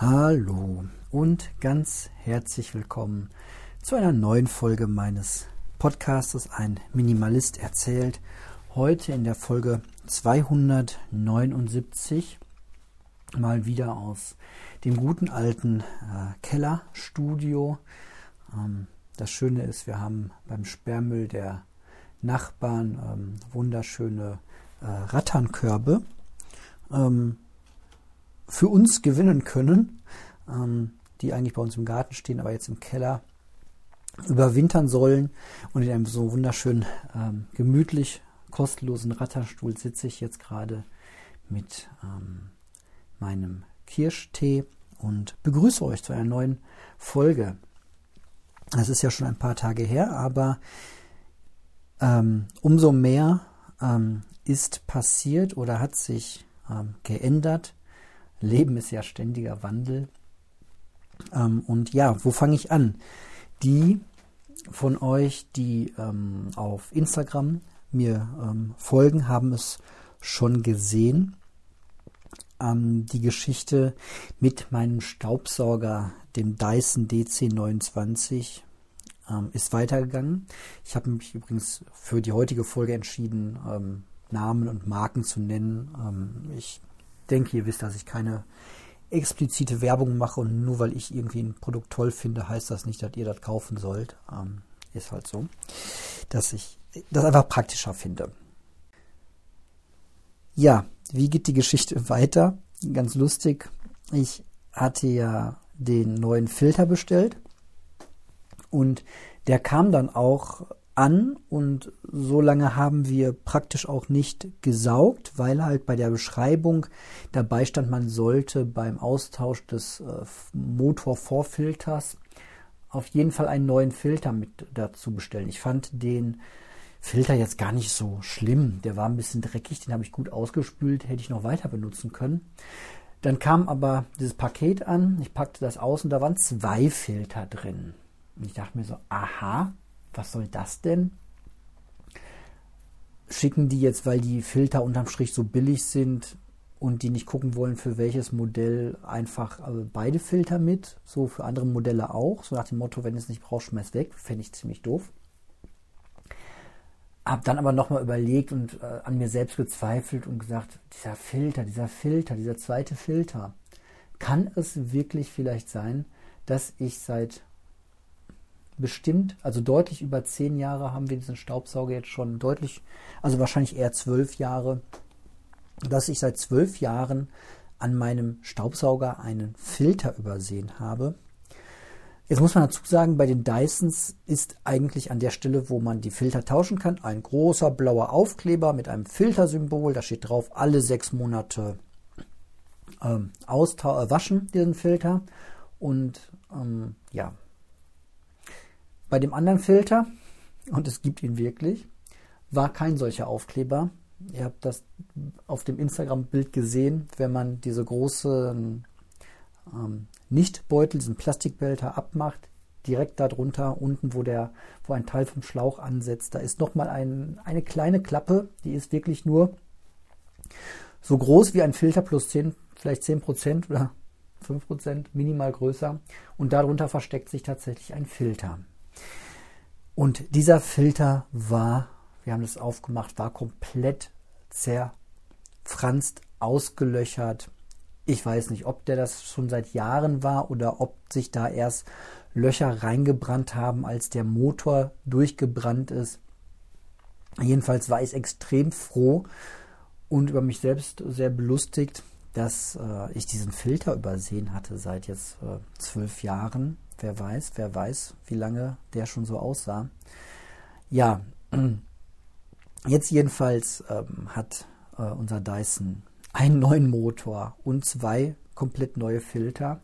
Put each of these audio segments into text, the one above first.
Hallo und ganz herzlich willkommen zu einer neuen Folge meines Podcastes Ein Minimalist erzählt. Heute in der Folge 279 mal wieder aus dem guten alten äh, Kellerstudio. Ähm, das Schöne ist, wir haben beim Sperrmüll der Nachbarn ähm, wunderschöne äh, Ratternkörbe. Ähm, für uns gewinnen können, ähm, die eigentlich bei uns im Garten stehen, aber jetzt im Keller überwintern sollen. Und in einem so wunderschönen, ähm, gemütlich kostenlosen Ratterstuhl sitze ich jetzt gerade mit ähm, meinem Kirschtee und begrüße euch zu einer neuen Folge. Das ist ja schon ein paar Tage her, aber ähm, umso mehr ähm, ist passiert oder hat sich ähm, geändert Leben ist ja ständiger Wandel. Ähm, und ja, wo fange ich an? Die von euch, die ähm, auf Instagram mir ähm, folgen, haben es schon gesehen. Ähm, die Geschichte mit meinem Staubsauger, dem Dyson DC29, ähm, ist weitergegangen. Ich habe mich übrigens für die heutige Folge entschieden, ähm, Namen und Marken zu nennen. ich denke, ihr wisst, dass ich keine explizite Werbung mache und nur weil ich irgendwie ein Produkt toll finde, heißt das nicht, dass ihr das kaufen sollt. Ähm, ist halt so, dass ich das einfach praktischer finde. Ja, wie geht die Geschichte weiter? Ganz lustig. Ich hatte ja den neuen Filter bestellt und der kam dann auch an und so lange haben wir praktisch auch nicht gesaugt, weil halt bei der Beschreibung dabei stand, man sollte beim Austausch des äh, Motorvorfilters auf jeden Fall einen neuen Filter mit dazu bestellen. Ich fand den Filter jetzt gar nicht so schlimm. Der war ein bisschen dreckig, den habe ich gut ausgespült, hätte ich noch weiter benutzen können. Dann kam aber dieses Paket an, ich packte das aus und da waren zwei Filter drin. Und ich dachte mir so, aha, was soll das denn? Schicken die jetzt, weil die Filter unterm Strich so billig sind und die nicht gucken wollen, für welches Modell einfach äh, beide Filter mit, so für andere Modelle auch, so nach dem Motto, wenn es nicht brauchst, schmeiß weg, fände ich ziemlich doof. Hab dann aber nochmal überlegt und äh, an mir selbst gezweifelt und gesagt, dieser Filter, dieser Filter, dieser zweite Filter, kann es wirklich vielleicht sein, dass ich seit bestimmt, also deutlich über zehn Jahre haben wir diesen Staubsauger jetzt schon deutlich, also wahrscheinlich eher zwölf Jahre, dass ich seit zwölf Jahren an meinem Staubsauger einen Filter übersehen habe. Jetzt muss man dazu sagen, bei den Dysons ist eigentlich an der Stelle, wo man die Filter tauschen kann, ein großer blauer Aufkleber mit einem Filtersymbol. Da steht drauf, alle sechs Monate ähm, äh, waschen diesen Filter. Und ähm, ja, bei dem anderen Filter, und es gibt ihn wirklich, war kein solcher Aufkleber. Ihr habt das auf dem Instagram-Bild gesehen, wenn man diese großen ähm, Nichtbeutel, diesen Plastikbehälter abmacht, direkt darunter, unten, wo, der, wo ein Teil vom Schlauch ansetzt, da ist nochmal ein, eine kleine Klappe, die ist wirklich nur so groß wie ein Filter plus 10, vielleicht 10 Prozent oder 5 Prozent, minimal größer. Und darunter versteckt sich tatsächlich ein Filter. Und dieser Filter war, wir haben das aufgemacht, war komplett zerfranst, ausgelöchert. Ich weiß nicht, ob der das schon seit Jahren war oder ob sich da erst Löcher reingebrannt haben, als der Motor durchgebrannt ist. Jedenfalls war ich extrem froh und über mich selbst sehr belustigt, dass äh, ich diesen Filter übersehen hatte seit jetzt äh, zwölf Jahren. Wer weiß, wer weiß, wie lange der schon so aussah. Ja, jetzt jedenfalls ähm, hat äh, unser Dyson einen neuen Motor und zwei komplett neue Filter.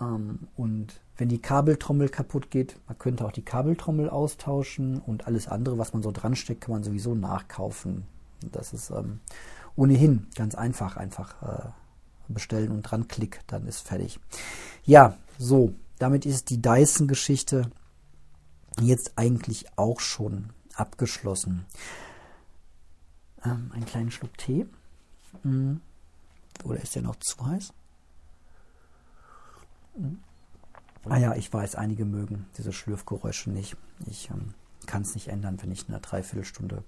Ähm, und wenn die Kabeltrommel kaputt geht, man könnte auch die Kabeltrommel austauschen und alles andere, was man so dran steckt, kann man sowieso nachkaufen. Das ist ähm, ohnehin ganz einfach, einfach äh, bestellen und dran klick, dann ist fertig. Ja, so, damit ist die Dyson-Geschichte jetzt eigentlich auch schon abgeschlossen. Ähm, einen kleinen Schluck Tee. Mhm. Oder ist der noch zu heiß? Ah ja, ich weiß, einige mögen diese Schlürfgeräusche nicht. Ich ähm, kann es nicht ändern, wenn ich eine Dreiviertelstunde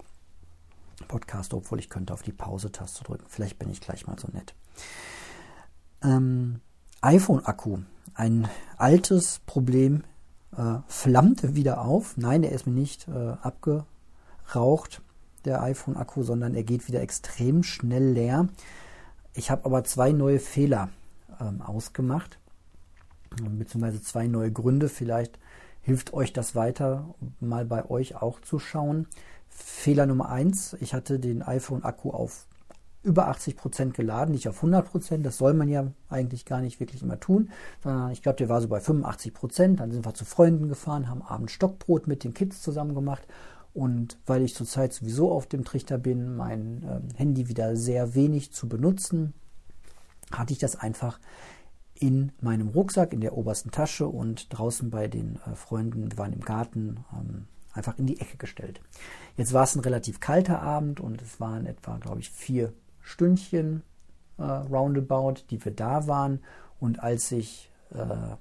Podcast, obwohl ich könnte auf die Pause-Taste drücken. Vielleicht bin ich gleich mal so nett. Ähm, iPhone-Akku. Ein altes Problem äh, flammte wieder auf. Nein, er ist mir nicht äh, abgeraucht, der iPhone-Akku, sondern er geht wieder extrem schnell leer. Ich habe aber zwei neue Fehler ähm, ausgemacht beziehungsweise zwei neue Gründe. Vielleicht hilft euch das weiter, mal bei euch auch zu schauen. Fehler Nummer eins, ich hatte den iPhone-Akku auf über 80 Prozent geladen, nicht auf 100 Prozent. Das soll man ja eigentlich gar nicht wirklich immer tun, sondern ich glaube, der war so bei 85 Prozent. Dann sind wir zu Freunden gefahren, haben abends Stockbrot mit den Kids zusammen gemacht. Und weil ich zurzeit sowieso auf dem Trichter bin, mein äh, Handy wieder sehr wenig zu benutzen, hatte ich das einfach in meinem Rucksack, in der obersten Tasche und draußen bei den äh, Freunden, wir waren im Garten, ähm, einfach in die Ecke gestellt. Jetzt war es ein relativ kalter Abend und es waren etwa, glaube ich, vier Stündchen äh, roundabout, die wir da waren. Und als ich, äh,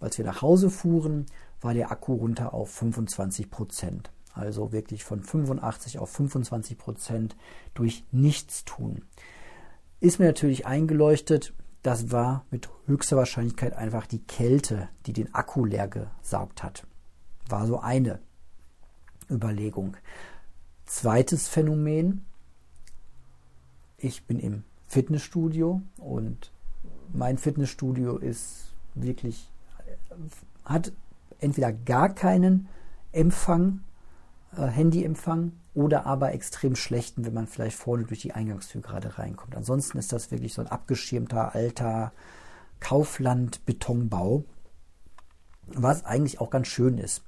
als wir nach Hause fuhren, war der Akku runter auf 25 Prozent. Also wirklich von 85 auf 25 Prozent durch Nichtstun. Ist mir natürlich eingeleuchtet, das war mit höchster Wahrscheinlichkeit einfach die Kälte, die den Akku leer gesaugt hat. War so eine Überlegung. Zweites Phänomen. Ich bin im Fitnessstudio und mein Fitnessstudio ist wirklich, hat entweder gar keinen Empfang, äh, Handyempfang oder aber extrem schlechten, wenn man vielleicht vorne durch die Eingangstür gerade reinkommt. Ansonsten ist das wirklich so ein abgeschirmter alter Kaufland-Betonbau, was eigentlich auch ganz schön ist.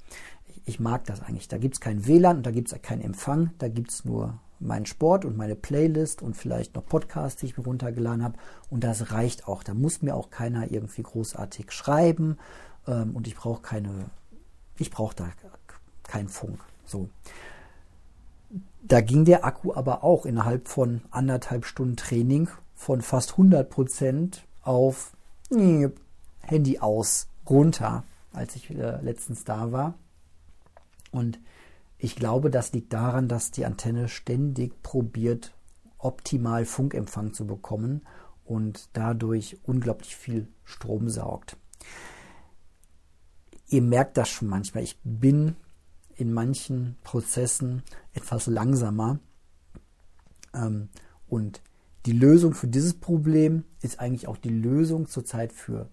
Ich mag das eigentlich. Da gibt es kein WLAN und da gibt es keinen Empfang, da gibt es nur meinen Sport und meine Playlist und vielleicht noch Podcasts, die ich mir runtergeladen habe. Und das reicht auch. Da muss mir auch keiner irgendwie großartig schreiben ähm, und ich brauche keine, ich brauche da keinen Funk. So. Da ging der Akku aber auch innerhalb von anderthalb Stunden Training von fast 100 Prozent auf Handy aus runter, als ich äh, letztens da war. Und ich glaube, das liegt daran, dass die Antenne ständig probiert, optimal Funkempfang zu bekommen und dadurch unglaublich viel Strom saugt. Ihr merkt das schon manchmal. Ich bin in manchen Prozessen etwas langsamer. Ähm, und die Lösung für dieses Problem ist eigentlich auch die Lösung zurzeit für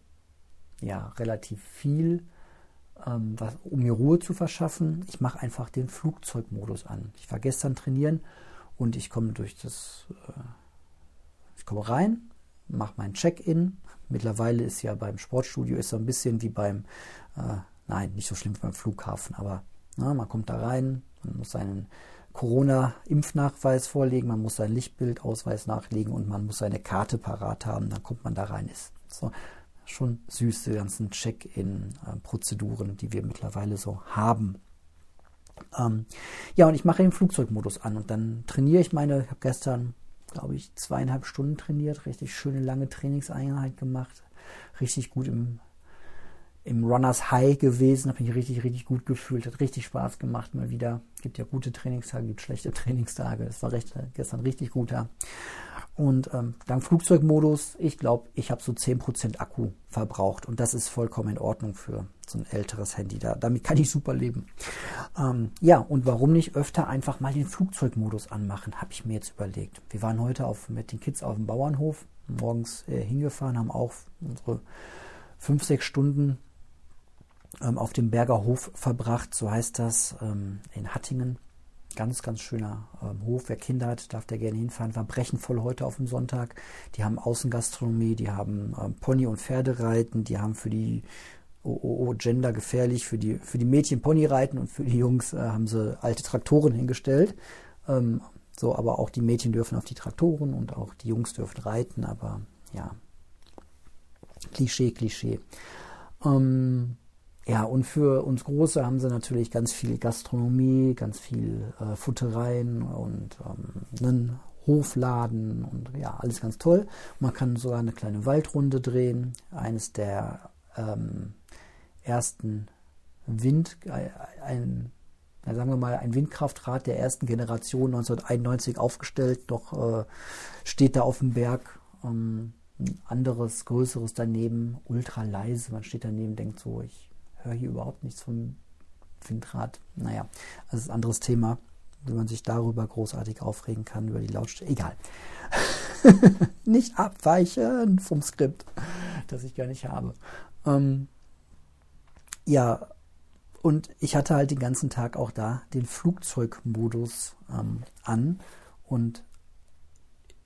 ja, relativ viel, ähm, was, um mir Ruhe zu verschaffen. Ich mache einfach den Flugzeugmodus an. Ich war gestern trainieren und ich komme durch das, äh, ich komme rein, mache mein Check-in. Mittlerweile ist ja beim Sportstudio ist so ein bisschen wie beim, äh, nein, nicht so schlimm wie beim Flughafen, aber na, man kommt da rein, man muss seinen Corona-Impfnachweis vorlegen, man muss sein Lichtbildausweis nachlegen und man muss seine Karte parat haben, dann kommt man da rein. Ist so schon süß, die ganzen Check-in-Prozeduren, die wir mittlerweile so haben. Ähm, ja, und ich mache den Flugzeugmodus an und dann trainiere ich meine, ich habe gestern, glaube ich, zweieinhalb Stunden trainiert, richtig schöne lange Trainingseinheit gemacht, richtig gut im im Runners High gewesen, habe mich richtig, richtig gut gefühlt, hat richtig Spaß gemacht mal wieder. Gibt ja gute Trainingstage, gibt schlechte Trainingstage. Das war recht, gestern richtig guter. Und ähm, dank Flugzeugmodus, ich glaube, ich habe so 10% Akku verbraucht und das ist vollkommen in Ordnung für so ein älteres Handy. Da, damit kann ich super leben. Ähm, ja, und warum nicht öfter einfach mal den Flugzeugmodus anmachen, habe ich mir jetzt überlegt. Wir waren heute auf, mit den Kids auf dem Bauernhof, morgens äh, hingefahren, haben auch unsere fünf, sechs Stunden ähm, auf dem Berger Hof verbracht, so heißt das, ähm, in Hattingen. Ganz, ganz schöner ähm, Hof. Wer Kinder hat, darf da gerne hinfahren. War brechenvoll heute auf dem Sonntag. Die haben Außengastronomie, die haben ähm, Pony- und Pferdereiten, die haben für die oh, oh, oh, Gender gefährlich, für die, für die Mädchen Ponyreiten und für die Jungs äh, haben sie alte Traktoren hingestellt. Ähm, so, aber auch die Mädchen dürfen auf die Traktoren und auch die Jungs dürfen reiten, aber ja. Klischee, Klischee. Ähm, ja, und für uns Große haben sie natürlich ganz viel Gastronomie, ganz viel äh, Futtereien und ähm, einen Hofladen und ja, alles ganz toll. Man kann sogar eine kleine Waldrunde drehen. Eines der ähm, ersten Wind, äh, ein, na sagen wir mal, ein Windkraftrad der ersten Generation 1991 aufgestellt, doch äh, steht da auf dem Berg ähm, ein anderes, größeres daneben, ultra leise. Man steht daneben, denkt so, ich höre hier überhaupt nichts vom Windrad. Naja, das ist ein anderes Thema, wenn man sich darüber großartig aufregen kann, über die Lautstärke. Egal. nicht abweichen vom Skript, das ich gar nicht habe. Ähm, ja, und ich hatte halt den ganzen Tag auch da den Flugzeugmodus ähm, an. Und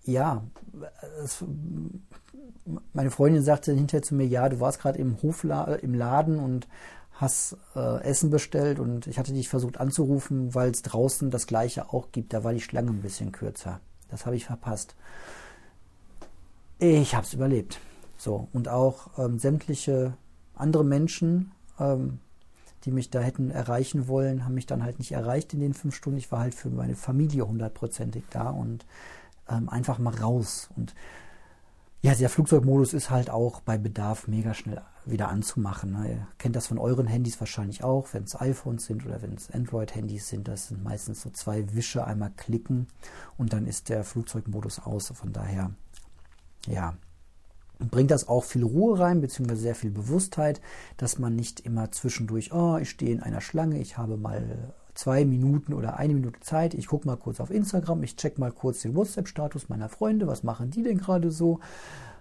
ja, es, meine Freundin sagte hinterher zu mir, ja, du warst gerade im Hofla im Laden und hast äh, Essen bestellt und ich hatte dich versucht anzurufen, weil es draußen das gleiche auch gibt. Da war die Schlange ein bisschen kürzer. Das habe ich verpasst. Ich habe es überlebt. So, und auch ähm, sämtliche andere Menschen, ähm, die mich da hätten erreichen wollen, haben mich dann halt nicht erreicht in den fünf Stunden. Ich war halt für meine Familie hundertprozentig da und ähm, einfach mal raus. Und ja, der Flugzeugmodus ist halt auch bei Bedarf mega schnell wieder anzumachen. Ne? Ihr kennt das von euren Handys wahrscheinlich auch, wenn es iPhones sind oder wenn es Android-Handys sind. Das sind meistens so zwei Wische, einmal klicken und dann ist der Flugzeugmodus aus. Von daher, ja, bringt das auch viel Ruhe rein, beziehungsweise sehr viel Bewusstheit, dass man nicht immer zwischendurch, oh, ich stehe in einer Schlange, ich habe mal zwei Minuten oder eine Minute Zeit, ich gucke mal kurz auf Instagram, ich check mal kurz den WhatsApp-Status meiner Freunde, was machen die denn gerade so?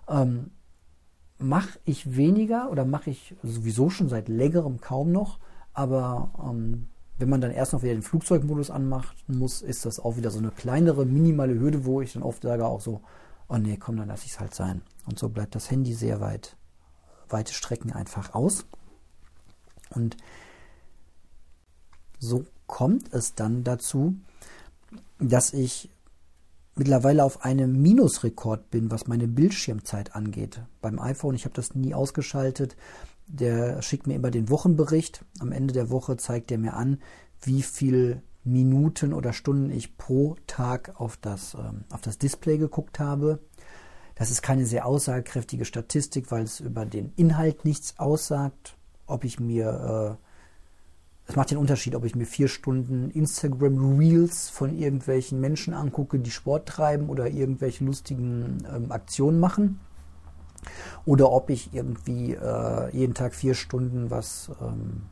Ähm, mache ich weniger oder mache ich sowieso schon seit längerem kaum noch, aber ähm, wenn man dann erst noch wieder den Flugzeugmodus anmachen muss, ist das auch wieder so eine kleinere, minimale Hürde, wo ich dann oft sage auch so, oh nee, komm, dann lasse ich es halt sein. Und so bleibt das Handy sehr weit, weite Strecken einfach aus. Und so kommt es dann dazu, dass ich mittlerweile auf einem Minusrekord bin, was meine Bildschirmzeit angeht. Beim iPhone, ich habe das nie ausgeschaltet. Der schickt mir immer den Wochenbericht. Am Ende der Woche zeigt er mir an, wie viel Minuten oder Stunden ich pro Tag auf das, ähm, auf das Display geguckt habe. Das ist keine sehr aussagekräftige Statistik, weil es über den Inhalt nichts aussagt. Ob ich mir, äh, es macht den Unterschied, ob ich mir vier Stunden Instagram Reels von irgendwelchen Menschen angucke, die Sport treiben oder irgendwelche lustigen ähm, Aktionen machen. Oder ob ich irgendwie äh, jeden Tag vier Stunden was, ähm,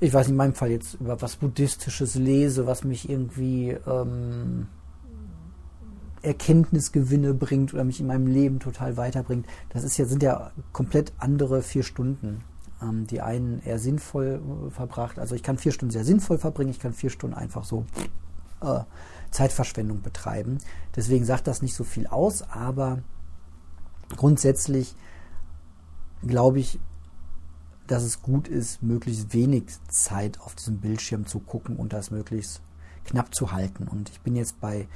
ich weiß in meinem Fall jetzt über was Buddhistisches lese, was mich irgendwie ähm, Erkenntnisgewinne bringt oder mich in meinem Leben total weiterbringt. Das ist ja, sind ja komplett andere vier Stunden. Ähm, die einen eher sinnvoll äh, verbracht. Also ich kann vier Stunden sehr sinnvoll verbringen, ich kann vier Stunden einfach so äh, Zeitverschwendung betreiben. Deswegen sagt das nicht so viel aus, aber grundsätzlich glaube ich, dass es gut ist, möglichst wenig Zeit auf diesem Bildschirm zu gucken und das möglichst knapp zu halten. Und ich bin jetzt bei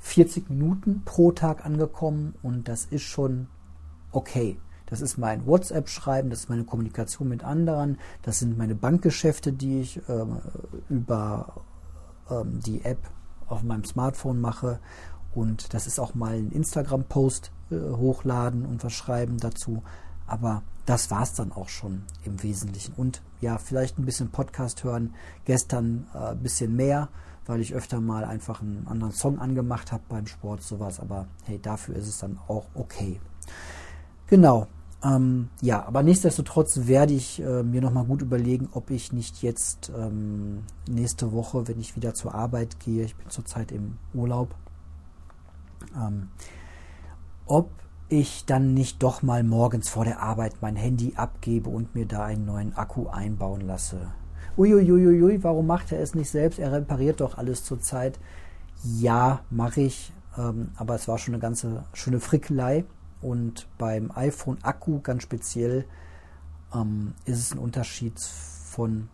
40 Minuten pro Tag angekommen und das ist schon okay. Das ist mein WhatsApp-Schreiben, das ist meine Kommunikation mit anderen, das sind meine Bankgeschäfte, die ich äh, über ähm, die App auf meinem Smartphone mache und das ist auch mal ein Instagram-Post äh, hochladen und was schreiben dazu. Aber das war es dann auch schon im Wesentlichen. Und ja, vielleicht ein bisschen Podcast hören. Gestern äh, ein bisschen mehr weil ich öfter mal einfach einen anderen Song angemacht habe beim Sport, sowas. Aber hey, dafür ist es dann auch okay. Genau. Ähm, ja, aber nichtsdestotrotz werde ich äh, mir nochmal gut überlegen, ob ich nicht jetzt ähm, nächste Woche, wenn ich wieder zur Arbeit gehe, ich bin zurzeit im Urlaub, ähm, ob ich dann nicht doch mal morgens vor der Arbeit mein Handy abgebe und mir da einen neuen Akku einbauen lasse uiuiuiui, warum macht er es nicht selbst? Er repariert doch alles zurzeit. Ja, mache ich, ähm, aber es war schon eine ganze schöne Frickelei. Und beim iPhone-Akku ganz speziell ähm, ist es ein Unterschied von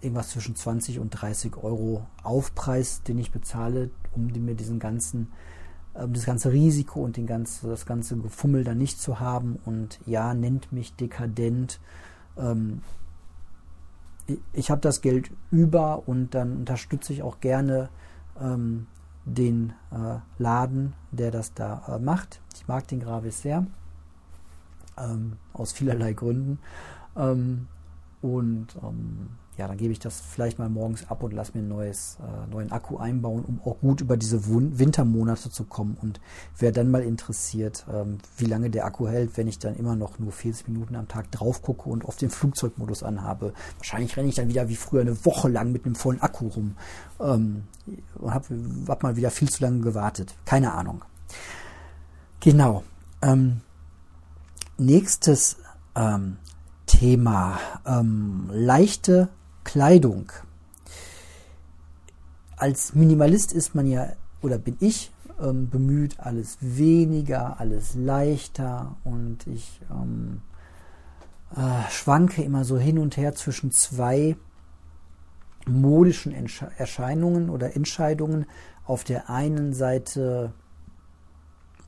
irgendwas zwischen 20 und 30 Euro Aufpreis, den ich bezahle, um mir diesen ganzen, um das ganze Risiko und den ganzen, das ganze Gefummel da nicht zu haben. Und ja, nennt mich dekadent. Ähm, ich habe das Geld über und dann unterstütze ich auch gerne ähm, den äh, Laden, der das da äh, macht. Ich mag den Gravis sehr. ähm, aus vielerlei Gründen. Ähm, und ähm, ja, dann gebe ich das vielleicht mal morgens ab und lasse mir einen äh, neuen Akku einbauen, um auch gut über diese Wun Wintermonate zu kommen. Und wer dann mal interessiert, ähm, wie lange der Akku hält, wenn ich dann immer noch nur 40 Minuten am Tag drauf gucke und auf den Flugzeugmodus anhabe. Wahrscheinlich renne ich dann wieder wie früher eine Woche lang mit einem vollen Akku rum ähm, und habe hab mal wieder viel zu lange gewartet. Keine Ahnung. Genau. Ähm, nächstes ähm, Thema. Ähm, leichte Kleidung. Als Minimalist ist man ja, oder bin ich ähm, bemüht, alles weniger, alles leichter und ich ähm, äh, schwanke immer so hin und her zwischen zwei modischen Entsche Erscheinungen oder Entscheidungen. Auf der einen Seite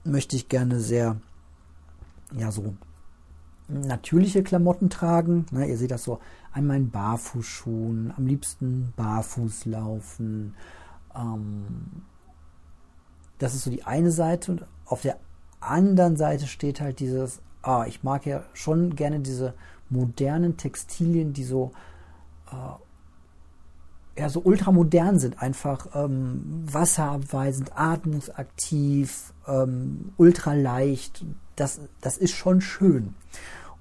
möchte ich gerne sehr, ja, so natürliche Klamotten tragen. Ne, ihr seht das so einmal in Barfußschuhen, am liebsten barfuß laufen. Ähm, das ist so die eine Seite und auf der anderen Seite steht halt dieses, ah, ich mag ja schon gerne diese modernen Textilien, die so äh, ja so ultramodern sind, einfach ähm, wasserabweisend, atmungsaktiv, ähm, ultraleicht. Das, das ist schon schön.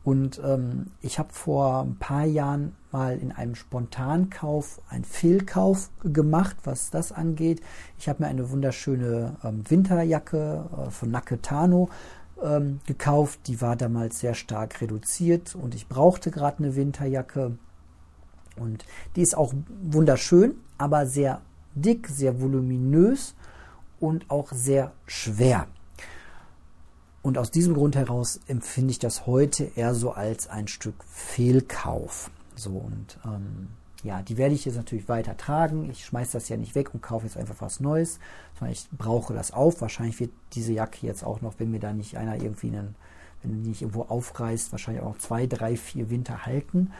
Und ähm, ich habe vor ein paar Jahren mal in einem Spontankauf einen Fehlkauf gemacht, was das angeht. Ich habe mir eine wunderschöne ähm, Winterjacke äh, von Naketano ähm, gekauft. Die war damals sehr stark reduziert und ich brauchte gerade eine Winterjacke. Und die ist auch wunderschön, aber sehr dick, sehr voluminös und auch sehr schwer. Und aus diesem Grund heraus empfinde ich das heute eher so als ein Stück Fehlkauf. So und ähm, ja, die werde ich jetzt natürlich weiter tragen. Ich schmeiße das ja nicht weg und kaufe jetzt einfach was Neues, sondern ich brauche das auf. Wahrscheinlich wird diese Jacke jetzt auch noch, wenn mir da nicht einer irgendwie einen, wenn die nicht irgendwo aufreißt, wahrscheinlich auch noch zwei, drei, vier Winter halten.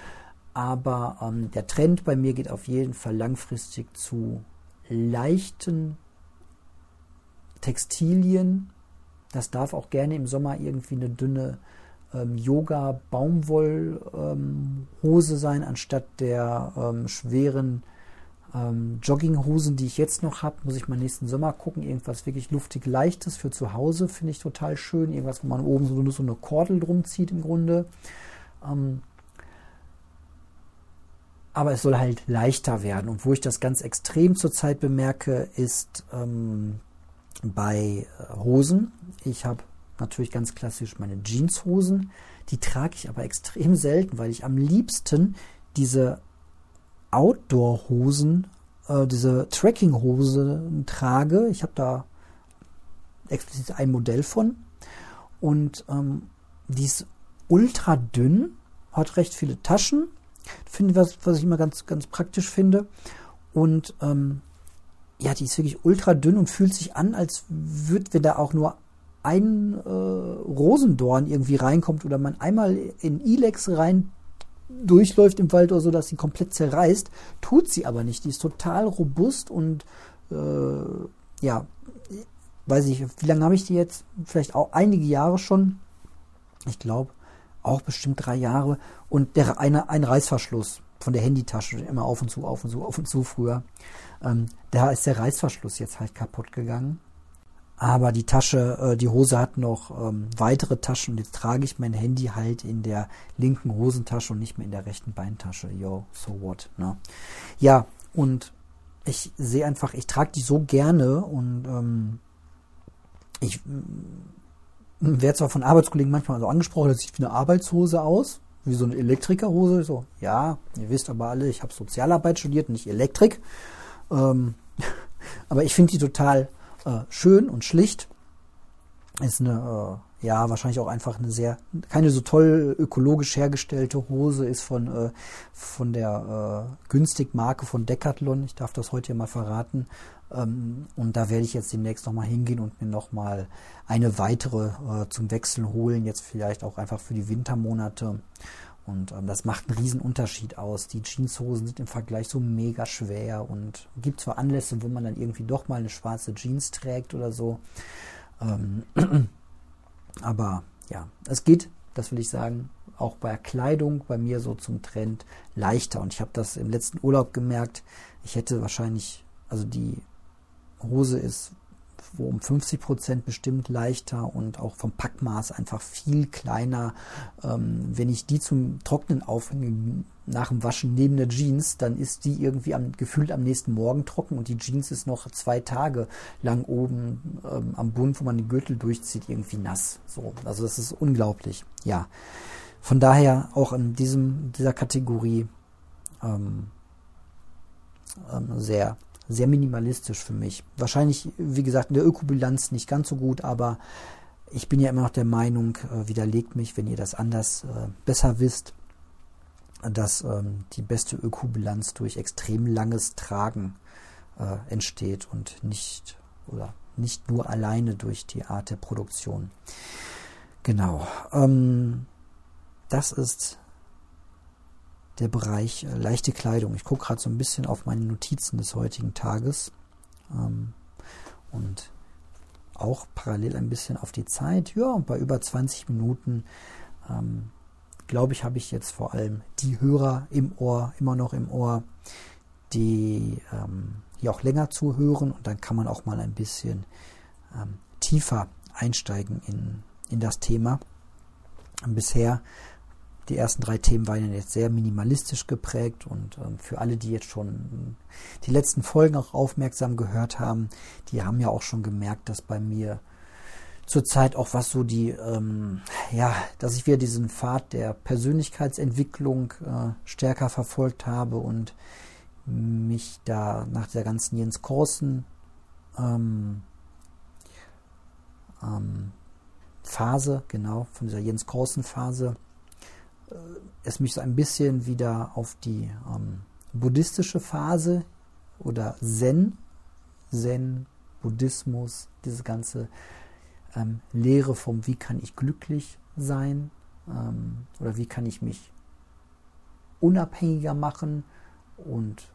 Aber ähm, der Trend bei mir geht auf jeden Fall langfristig zu leichten Textilien, das darf auch gerne im Sommer irgendwie eine dünne ähm, Yoga-Baumwoll-Hose ähm, sein, anstatt der ähm, schweren ähm, Jogginghosen, die ich jetzt noch habe. Muss ich mal nächsten Sommer gucken. Irgendwas wirklich luftig Leichtes für zu Hause finde ich total schön. Irgendwas, wo man oben so, so eine Kordel drum zieht im Grunde. Ähm, aber es soll halt leichter werden. Und wo ich das ganz extrem zurzeit bemerke, ist ähm, bei äh, Hosen. Ich habe natürlich ganz klassisch meine Jeanshosen. Die trage ich aber extrem selten, weil ich am liebsten diese Outdoor-Hosen, äh, diese Trekking-Hose trage. Ich habe da explizit ein Modell von. Und ähm, die ist ultra dünn, hat recht viele Taschen. Finde was, was ich immer ganz, ganz praktisch finde. Und ähm, ja, die ist wirklich ultra dünn und fühlt sich an, als würde, wenn da auch nur ein äh, Rosendorn irgendwie reinkommt oder man einmal in Ilex rein durchläuft im Wald oder so, dass sie komplett zerreißt, tut sie aber nicht. Die ist total robust und äh, ja, weiß ich, wie lange habe ich die jetzt? Vielleicht auch einige Jahre schon. Ich glaube, auch bestimmt drei Jahre. Und der eine, ein Reißverschluss von der Handytasche immer auf und zu, auf und zu, auf und zu früher. Ähm, da ist der Reißverschluss jetzt halt kaputt gegangen. Aber die Tasche, äh, die Hose hat noch ähm, weitere Taschen und jetzt trage ich mein Handy halt in der linken Hosentasche und nicht mehr in der rechten Beintasche. Yo, so what, ne? Ja, und ich sehe einfach, ich trage die so gerne und ähm, ich werde zwar von Arbeitskollegen manchmal so angesprochen, das sieht wie eine Arbeitshose aus, wie so eine Elektrikerhose. So, ja, ihr wisst aber alle, ich habe Sozialarbeit studiert, nicht Elektrik. Ähm, aber ich finde die total äh, schön und schlicht. Ist eine, äh, ja, wahrscheinlich auch einfach eine sehr, keine so toll ökologisch hergestellte Hose, ist von, äh, von der äh, günstig Marke von Decathlon. Ich darf das heute ja mal verraten. Ähm, und da werde ich jetzt demnächst nochmal hingehen und mir nochmal eine weitere äh, zum Wechseln holen. Jetzt vielleicht auch einfach für die Wintermonate. Und ähm, das macht einen riesen Unterschied aus. Die Jeanshosen sind im Vergleich so mega schwer und gibt zwar Anlässe, wo man dann irgendwie doch mal eine schwarze Jeans trägt oder so. Ähm, aber ja, es geht das will ich sagen, auch bei Kleidung bei mir so zum Trend leichter. Und ich habe das im letzten Urlaub gemerkt. Ich hätte wahrscheinlich, also die Hose ist wo um 50 Prozent bestimmt leichter und auch vom Packmaß einfach viel kleiner. Ähm, wenn ich die zum Trocknen aufhänge nach dem Waschen neben der Jeans, dann ist die irgendwie am, gefühlt am nächsten Morgen trocken und die Jeans ist noch zwei Tage lang oben ähm, am Bund, wo man den Gürtel durchzieht, irgendwie nass. So, also das ist unglaublich. Ja, von daher auch in diesem dieser Kategorie ähm, ähm sehr sehr minimalistisch für mich. Wahrscheinlich, wie gesagt, in der Ökobilanz nicht ganz so gut, aber ich bin ja immer noch der Meinung, äh, widerlegt mich, wenn ihr das anders äh, besser wisst, dass ähm, die beste Ökobilanz durch extrem langes Tragen äh, entsteht und nicht oder nicht nur alleine durch die Art der Produktion. Genau. Ähm, das ist der Bereich äh, leichte Kleidung. Ich gucke gerade so ein bisschen auf meine Notizen des heutigen Tages ähm, und auch parallel ein bisschen auf die Zeit. Ja, bei über 20 Minuten, ähm, glaube ich, habe ich jetzt vor allem die Hörer im Ohr, immer noch im Ohr, die ähm, hier auch länger zuhören und dann kann man auch mal ein bisschen ähm, tiefer einsteigen in, in das Thema. Bisher die ersten drei Themen waren jetzt sehr minimalistisch geprägt und ähm, für alle, die jetzt schon die letzten Folgen auch aufmerksam gehört haben, die haben ja auch schon gemerkt, dass bei mir zurzeit auch was so die, ähm, ja, dass ich wieder diesen Pfad der Persönlichkeitsentwicklung äh, stärker verfolgt habe und mich da nach der ganzen Jens Korsen ähm, ähm, Phase, genau, von dieser Jens Korsen Phase, es mich so ein bisschen wieder auf die ähm, buddhistische Phase oder Zen, Zen, Buddhismus, diese ganze ähm, Lehre vom, wie kann ich glücklich sein ähm, oder wie kann ich mich unabhängiger machen und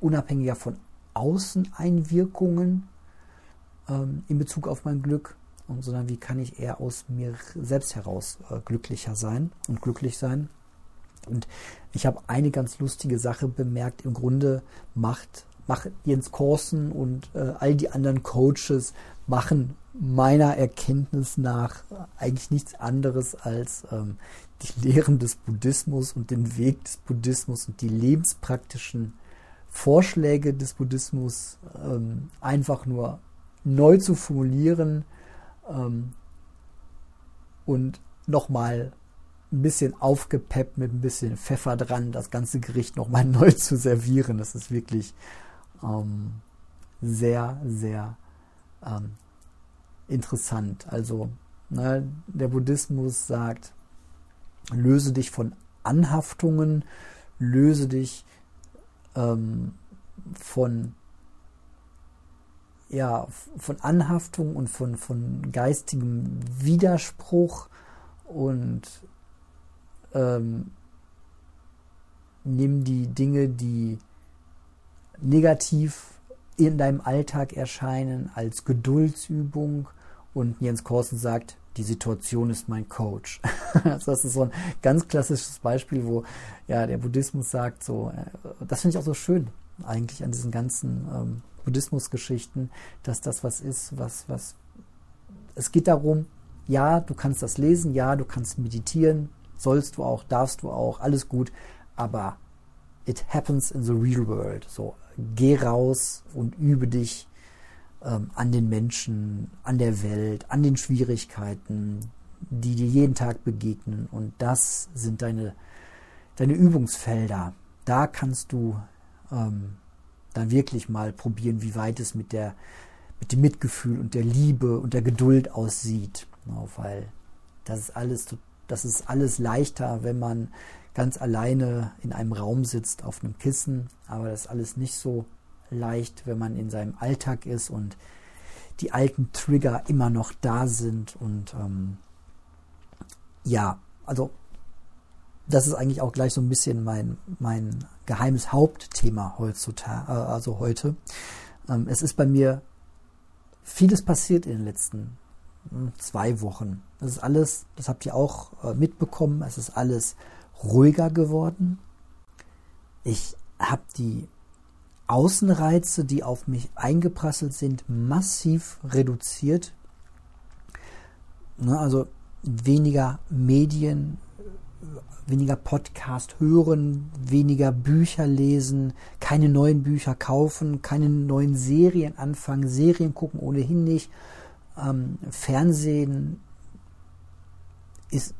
unabhängiger von Außeneinwirkungen ähm, in Bezug auf mein Glück sondern wie kann ich eher aus mir selbst heraus äh, glücklicher sein und glücklich sein. Und ich habe eine ganz lustige Sache bemerkt. Im Grunde macht, macht Jens Korsen und äh, all die anderen Coaches machen meiner Erkenntnis nach eigentlich nichts anderes als ähm, die Lehren des Buddhismus und den Weg des Buddhismus und die lebenspraktischen Vorschläge des Buddhismus ähm, einfach nur neu zu formulieren, ähm, und nochmal ein bisschen aufgepeppt mit ein bisschen Pfeffer dran, das ganze Gericht nochmal neu zu servieren. Das ist wirklich ähm, sehr, sehr ähm, interessant. Also ne, der Buddhismus sagt, löse dich von Anhaftungen, löse dich ähm, von ja, von Anhaftung und von, von geistigem Widerspruch und ähm, nimm die Dinge, die negativ in deinem Alltag erscheinen, als Geduldsübung. Und Jens Korsen sagt, die Situation ist mein Coach. Also das ist so ein ganz klassisches Beispiel, wo ja der Buddhismus sagt, so, äh, das finde ich auch so schön eigentlich an diesen ganzen ähm, Buddhismusgeschichten, dass das was ist, was, was, es geht darum, ja, du kannst das lesen, ja, du kannst meditieren, sollst du auch, darfst du auch, alles gut, aber it happens in the real world. So, geh raus und übe dich ähm, an den Menschen, an der Welt, an den Schwierigkeiten, die dir jeden Tag begegnen. Und das sind deine, deine Übungsfelder. Da kannst du ähm, dann wirklich mal probieren, wie weit es mit der mit dem Mitgefühl und der Liebe und der Geduld aussieht, no, weil das ist alles das ist alles leichter, wenn man ganz alleine in einem Raum sitzt auf einem Kissen, aber das ist alles nicht so leicht, wenn man in seinem Alltag ist und die alten Trigger immer noch da sind und ähm, ja, also das ist eigentlich auch gleich so ein bisschen mein, mein geheimes Hauptthema heutzutage, äh, also heute. Ähm, es ist bei mir vieles passiert in den letzten zwei Wochen. Das ist alles, das habt ihr auch äh, mitbekommen, es ist alles ruhiger geworden. Ich habe die Außenreize, die auf mich eingeprasselt sind, massiv reduziert. Ne, also weniger Medien, weniger Podcast hören, weniger Bücher lesen, keine neuen Bücher kaufen, keine neuen Serien anfangen, Serien gucken ohnehin nicht. Ähm, Fernsehen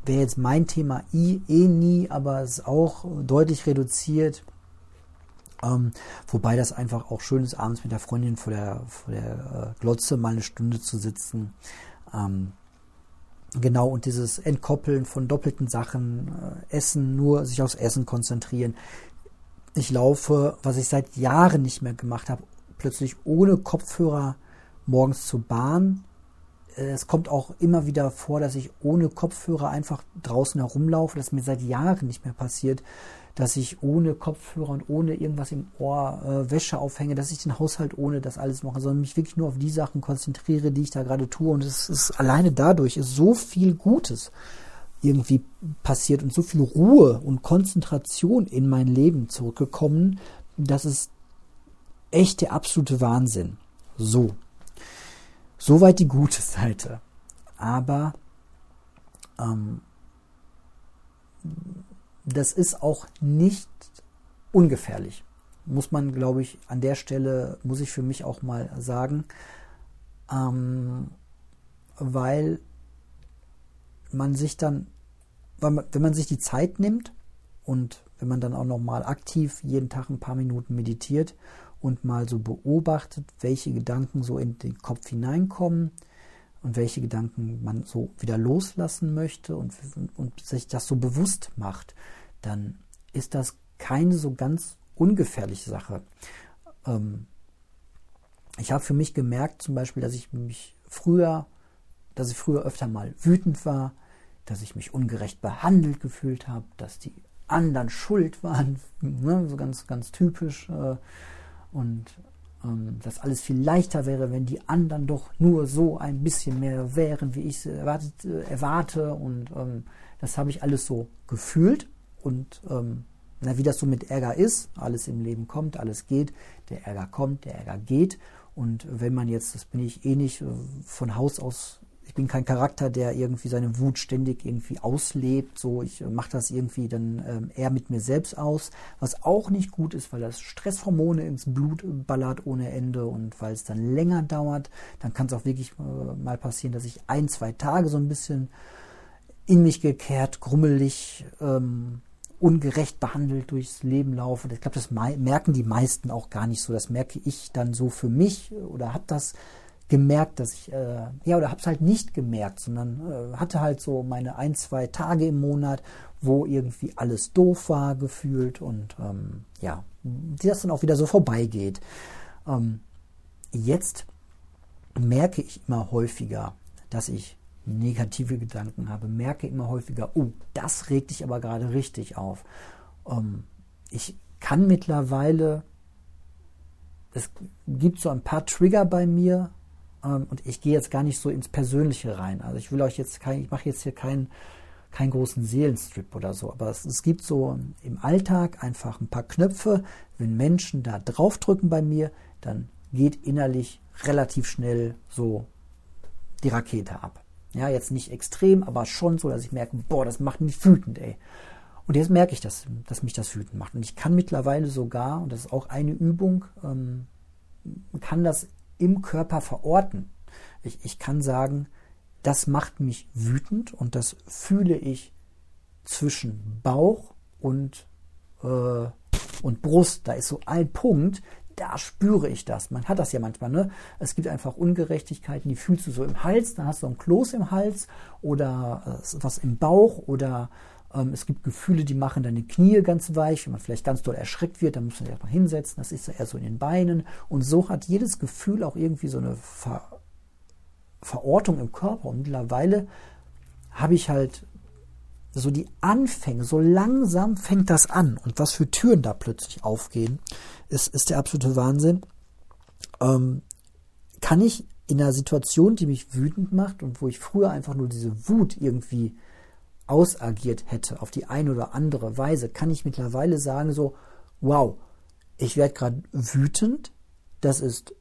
wäre jetzt mein Thema eh, eh nie, aber es ist auch deutlich reduziert. Ähm, wobei das einfach auch schön ist, abends mit der Freundin vor der, vor der äh, Glotze mal eine Stunde zu sitzen. Ähm, Genau, und dieses Entkoppeln von doppelten Sachen, äh, Essen, nur sich aufs Essen konzentrieren. Ich laufe, was ich seit Jahren nicht mehr gemacht habe, plötzlich ohne Kopfhörer morgens zur Bahn. Es kommt auch immer wieder vor, dass ich ohne Kopfhörer einfach draußen herumlaufe. Das ist mir seit Jahren nicht mehr passiert dass ich ohne Kopfhörer und ohne irgendwas im Ohr äh, Wäsche aufhänge, dass ich den Haushalt ohne das alles mache, sondern mich wirklich nur auf die Sachen konzentriere, die ich da gerade tue. Und es ist alleine dadurch ist so viel Gutes irgendwie passiert und so viel Ruhe und Konzentration in mein Leben zurückgekommen, das ist echt der absolute Wahnsinn. So. Soweit die gute Seite. Aber ähm, das ist auch nicht ungefährlich. Muss man, glaube ich, an der Stelle, muss ich für mich auch mal sagen, ähm, weil man sich dann, wenn man sich die Zeit nimmt und wenn man dann auch noch mal aktiv jeden Tag ein paar Minuten meditiert und mal so beobachtet, welche Gedanken so in den Kopf hineinkommen, und welche Gedanken man so wieder loslassen möchte und, und sich das so bewusst macht, dann ist das keine so ganz ungefährliche Sache. Ähm, ich habe für mich gemerkt, zum Beispiel, dass ich mich früher, dass ich früher öfter mal wütend war, dass ich mich ungerecht behandelt gefühlt habe, dass die anderen schuld waren, ne, so ganz, ganz typisch. Äh, und ähm, dass alles viel leichter wäre, wenn die anderen doch nur so ein bisschen mehr wären, wie ich es erwartet, äh, erwarte. Und ähm, das habe ich alles so gefühlt. Und ähm, na, wie das so mit Ärger ist, alles im Leben kommt, alles geht, der Ärger kommt, der Ärger geht. Und wenn man jetzt, das bin ich eh nicht äh, von Haus aus ich bin kein Charakter, der irgendwie seine Wut ständig irgendwie auslebt. So, ich äh, mache das irgendwie dann ähm, eher mit mir selbst aus. Was auch nicht gut ist, weil das Stresshormone ins Blut ballert ohne Ende und weil es dann länger dauert, dann kann es auch wirklich äh, mal passieren, dass ich ein, zwei Tage so ein bisschen in mich gekehrt, grummelig, ähm, ungerecht behandelt durchs Leben laufe. Ich glaube, das merken die meisten auch gar nicht so. Das merke ich dann so für mich oder habe das gemerkt, dass ich, äh, ja, oder habe es halt nicht gemerkt, sondern äh, hatte halt so meine ein, zwei Tage im Monat, wo irgendwie alles doof war gefühlt und ähm, ja, das dann auch wieder so vorbeigeht. Ähm, jetzt merke ich immer häufiger, dass ich negative Gedanken habe, merke immer häufiger, oh, das regt dich aber gerade richtig auf. Ähm, ich kann mittlerweile, es gibt so ein paar Trigger bei mir, und ich gehe jetzt gar nicht so ins Persönliche rein. Also ich will euch jetzt kein, ich mache jetzt hier keinen keinen großen Seelenstrip oder so, aber es, es gibt so im Alltag einfach ein paar Knöpfe. Wenn Menschen da draufdrücken bei mir, dann geht innerlich relativ schnell so die Rakete ab. Ja, jetzt nicht extrem, aber schon so, dass ich merke, boah, das macht mich wütend, ey. Und jetzt merke ich, dass, dass mich das wütend macht. Und ich kann mittlerweile sogar, und das ist auch eine Übung, ähm, kann das im Körper verorten. Ich, ich kann sagen, das macht mich wütend und das fühle ich zwischen Bauch und, äh, und Brust. Da ist so ein Punkt, da spüre ich das. Man hat das ja manchmal, ne? Es gibt einfach Ungerechtigkeiten, die fühlst du so im Hals, dann hast du ein Kloß im Hals oder äh, was im Bauch oder es gibt Gefühle, die machen deine Knie ganz weich. Wenn man vielleicht ganz doll erschreckt wird, dann muss man sich erstmal hinsetzen. Das ist eher so in den Beinen. Und so hat jedes Gefühl auch irgendwie so eine Ver Verortung im Körper. Und mittlerweile habe ich halt so die Anfänge, so langsam fängt das an. Und was für Türen da plötzlich aufgehen, ist, ist der absolute Wahnsinn. Ähm, kann ich in einer Situation, die mich wütend macht und wo ich früher einfach nur diese Wut irgendwie ausagiert hätte auf die eine oder andere Weise, kann ich mittlerweile sagen so, wow, ich werde gerade wütend, das ist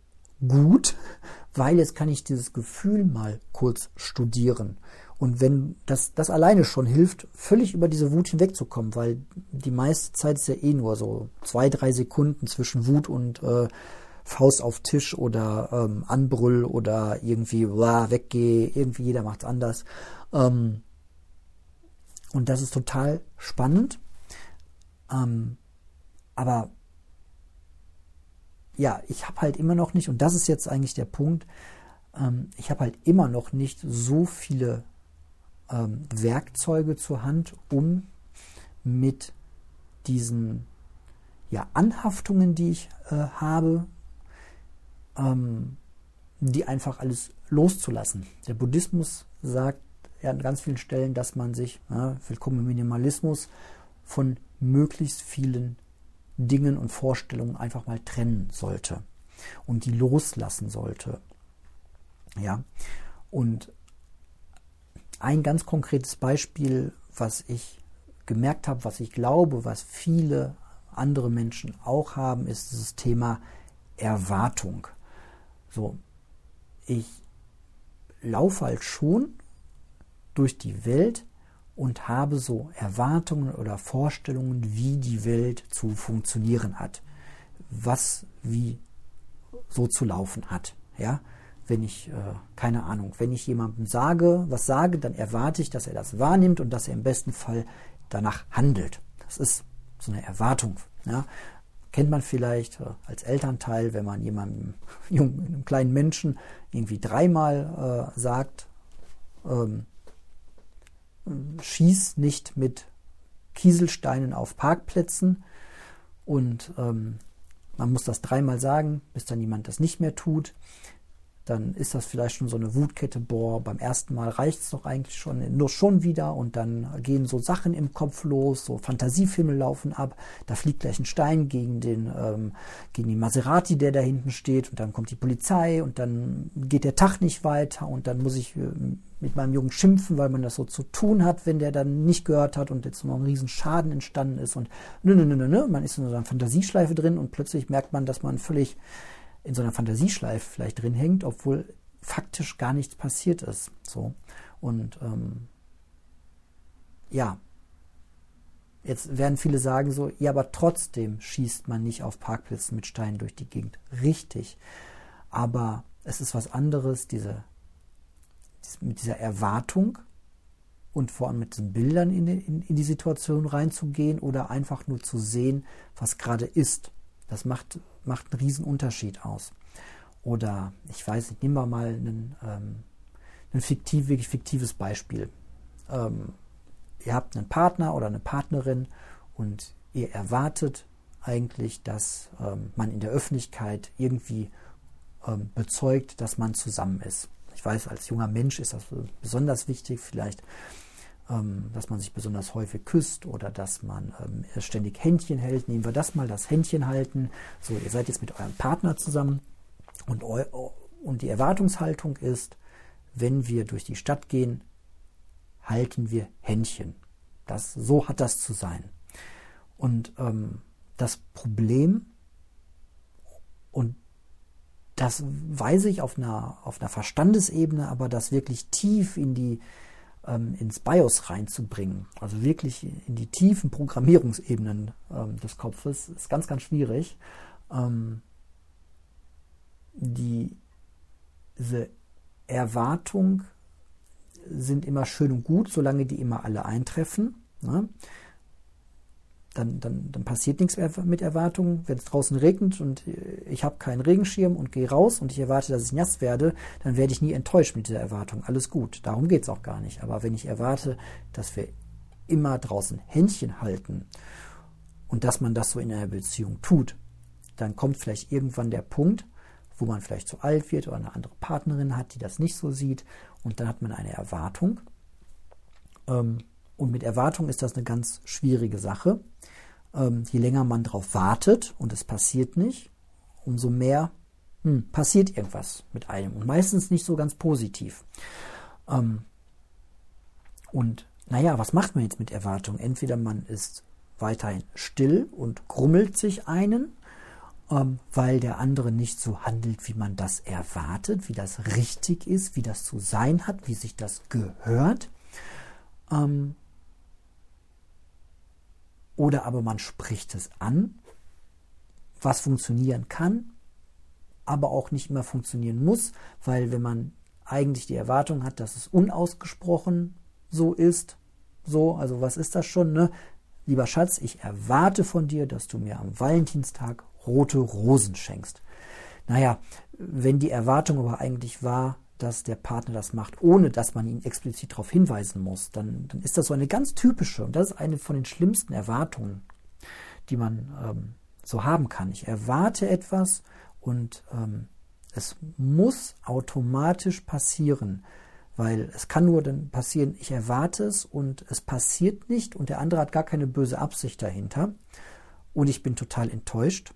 gut, weil jetzt kann ich dieses Gefühl mal kurz studieren. Und wenn das, das alleine schon hilft, völlig über diese Wut hinwegzukommen, weil die meiste Zeit ist ja eh nur so zwei, drei Sekunden zwischen Wut und äh, Faust auf Tisch oder ähm, Anbrüll oder irgendwie blah, weggeh, irgendwie jeder macht's anders. Ähm, und das ist total spannend. Ähm, aber ja, ich habe halt immer noch nicht, und das ist jetzt eigentlich der Punkt, ähm, ich habe halt immer noch nicht so viele ähm, Werkzeuge zur Hand, um mit diesen ja, Anhaftungen, die ich äh, habe, ähm, die einfach alles loszulassen. Der Buddhismus sagt an ganz vielen Stellen, dass man sich, ja, willkommen im Minimalismus, von möglichst vielen Dingen und Vorstellungen einfach mal trennen sollte und die loslassen sollte. Ja, und ein ganz konkretes Beispiel, was ich gemerkt habe, was ich glaube, was viele andere Menschen auch haben, ist das Thema Erwartung. So, ich laufe halt schon durch die Welt und habe so Erwartungen oder Vorstellungen, wie die Welt zu funktionieren hat, was wie so zu laufen hat. Ja, wenn ich, äh, keine Ahnung, wenn ich jemandem sage, was sage, dann erwarte ich, dass er das wahrnimmt und dass er im besten Fall danach handelt. Das ist so eine Erwartung. Ja. Kennt man vielleicht äh, als Elternteil, wenn man jemandem, einem kleinen Menschen, irgendwie dreimal äh, sagt, ähm, schieß nicht mit Kieselsteinen auf Parkplätzen. Und ähm, man muss das dreimal sagen, bis dann jemand das nicht mehr tut dann ist das vielleicht schon so eine Wutkette, boah, beim ersten Mal reicht es doch eigentlich schon, nur schon wieder. Und dann gehen so Sachen im Kopf los, so Fantasiefilme laufen ab, da fliegt gleich ein Stein gegen den, ähm, gegen den Maserati, der da hinten steht. Und dann kommt die Polizei und dann geht der Tag nicht weiter. Und dann muss ich äh, mit meinem Jungen schimpfen, weil man das so zu tun hat, wenn der dann nicht gehört hat und jetzt noch ein riesen Schaden entstanden ist. Und nö, nö, nö, nö, man ist in so einer Fantasieschleife drin und plötzlich merkt man, dass man völlig in so einer Fantasieschleife vielleicht drin hängt, obwohl faktisch gar nichts passiert ist. So. Und ähm, ja, jetzt werden viele sagen so, ja, aber trotzdem schießt man nicht auf Parkplätzen mit Steinen durch die Gegend. Richtig. Aber es ist was anderes, diese, mit dieser Erwartung und vor allem mit diesen Bildern in in, in die Situation reinzugehen oder einfach nur zu sehen, was gerade ist. Das macht macht einen riesen Unterschied aus. Oder ich weiß nicht, nehmen wir mal einen, ähm, ein fiktiv, wirklich fiktives Beispiel. Ähm, ihr habt einen Partner oder eine Partnerin und ihr erwartet eigentlich, dass ähm, man in der Öffentlichkeit irgendwie ähm, bezeugt, dass man zusammen ist. Ich weiß, als junger Mensch ist das besonders wichtig, vielleicht dass man sich besonders häufig küsst oder dass man ähm, ständig Händchen hält. Nehmen wir das mal, das Händchen halten. So, ihr seid jetzt mit eurem Partner zusammen und, und die Erwartungshaltung ist, wenn wir durch die Stadt gehen, halten wir Händchen. Das, so hat das zu sein. Und ähm, das Problem, und das weiß ich auf einer, auf einer Verstandesebene, aber das wirklich tief in die, ähm, ins BIOS reinzubringen, also wirklich in die tiefen Programmierungsebenen ähm, des Kopfes, ist ganz, ganz schwierig. Ähm, die, diese Erwartung sind immer schön und gut, solange die immer alle eintreffen. Ne? Dann, dann, dann passiert nichts mit Erwartungen. Wenn es draußen regnet und ich habe keinen Regenschirm und gehe raus und ich erwarte, dass ich nass werde, dann werde ich nie enttäuscht mit dieser Erwartung. Alles gut, darum geht es auch gar nicht. Aber wenn ich erwarte, dass wir immer draußen Händchen halten und dass man das so in einer Beziehung tut, dann kommt vielleicht irgendwann der Punkt, wo man vielleicht zu alt wird oder eine andere Partnerin hat, die das nicht so sieht und dann hat man eine Erwartung. Ähm, und mit Erwartung ist das eine ganz schwierige Sache. Ähm, je länger man darauf wartet und es passiert nicht, umso mehr hm, passiert irgendwas mit einem und meistens nicht so ganz positiv. Ähm, und naja, was macht man jetzt mit Erwartungen? Entweder man ist weiterhin still und grummelt sich einen, ähm, weil der andere nicht so handelt, wie man das erwartet, wie das richtig ist, wie das zu sein hat, wie sich das gehört. Ähm, oder aber man spricht es an, was funktionieren kann, aber auch nicht immer funktionieren muss, weil wenn man eigentlich die Erwartung hat, dass es unausgesprochen so ist, so, also was ist das schon, ne? Lieber Schatz, ich erwarte von dir, dass du mir am Valentinstag rote Rosen schenkst. Naja, wenn die Erwartung aber eigentlich war, dass der Partner das macht, ohne dass man ihn explizit darauf hinweisen muss, dann, dann ist das so eine ganz typische, und das ist eine von den schlimmsten Erwartungen, die man ähm, so haben kann. Ich erwarte etwas und ähm, es muss automatisch passieren, weil es kann nur dann passieren, ich erwarte es und es passiert nicht und der andere hat gar keine böse Absicht dahinter und ich bin total enttäuscht.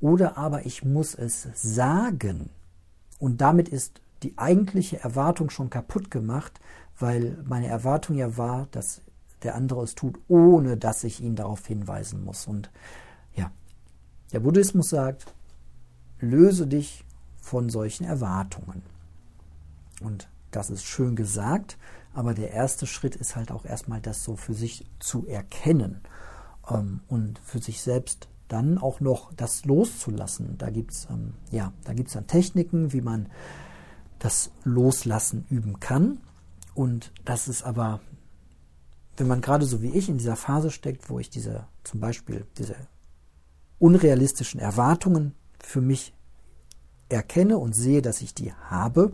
Oder aber ich muss es sagen und damit ist die eigentliche Erwartung schon kaputt gemacht, weil meine Erwartung ja war, dass der andere es tut, ohne dass ich ihn darauf hinweisen muss. Und ja, der Buddhismus sagt, löse dich von solchen Erwartungen. Und das ist schön gesagt, aber der erste Schritt ist halt auch erstmal das so für sich zu erkennen ähm, und für sich selbst dann auch noch das loszulassen. Da gibt es ähm, ja, dann Techniken, wie man das Loslassen üben kann. Und das ist aber, wenn man gerade so wie ich in dieser Phase steckt, wo ich diese zum Beispiel diese unrealistischen Erwartungen für mich erkenne und sehe, dass ich die habe,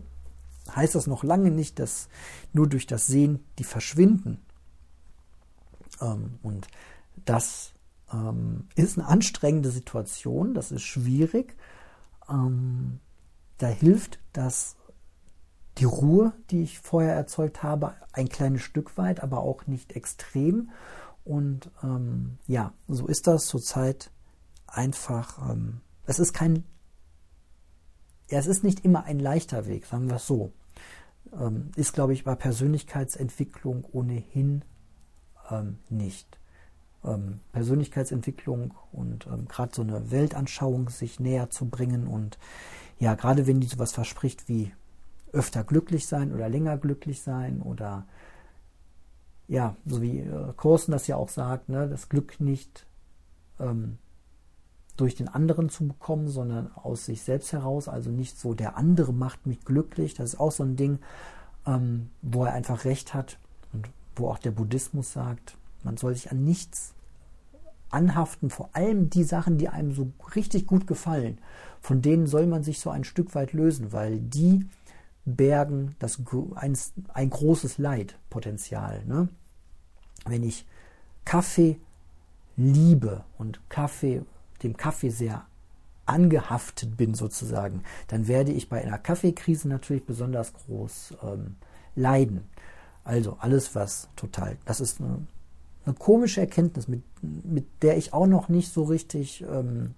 heißt das noch lange nicht, dass nur durch das Sehen die verschwinden. Ähm, und das ähm, ist eine anstrengende Situation, das ist schwierig. Ähm, da hilft das die Ruhe, die ich vorher erzeugt habe, ein kleines Stück weit, aber auch nicht extrem. Und ähm, ja, so ist das zurzeit einfach, ähm, es ist kein, ja, es ist nicht immer ein leichter Weg, sagen wir es so. Ähm, ist, glaube ich, bei Persönlichkeitsentwicklung ohnehin ähm, nicht. Ähm, Persönlichkeitsentwicklung und ähm, gerade so eine Weltanschauung sich näher zu bringen und ja, gerade wenn die sowas verspricht wie öfter glücklich sein oder länger glücklich sein oder ja, so wie äh, Korsen das ja auch sagt, ne, das Glück nicht ähm, durch den anderen zu bekommen, sondern aus sich selbst heraus. Also nicht so, der andere macht mich glücklich. Das ist auch so ein Ding, ähm, wo er einfach recht hat und wo auch der Buddhismus sagt, man soll sich an nichts anhaften, vor allem die Sachen, die einem so richtig gut gefallen. Von denen soll man sich so ein Stück weit lösen, weil die bergen das, ein, ein großes Leidpotenzial. Ne? Wenn ich Kaffee liebe und Kaffee dem Kaffee sehr angehaftet bin sozusagen, dann werde ich bei einer Kaffeekrise natürlich besonders groß ähm, leiden. Also alles, was total, das ist eine, eine, komische Erkenntnis, mit, mit der ich auch noch nicht so richtig ähm,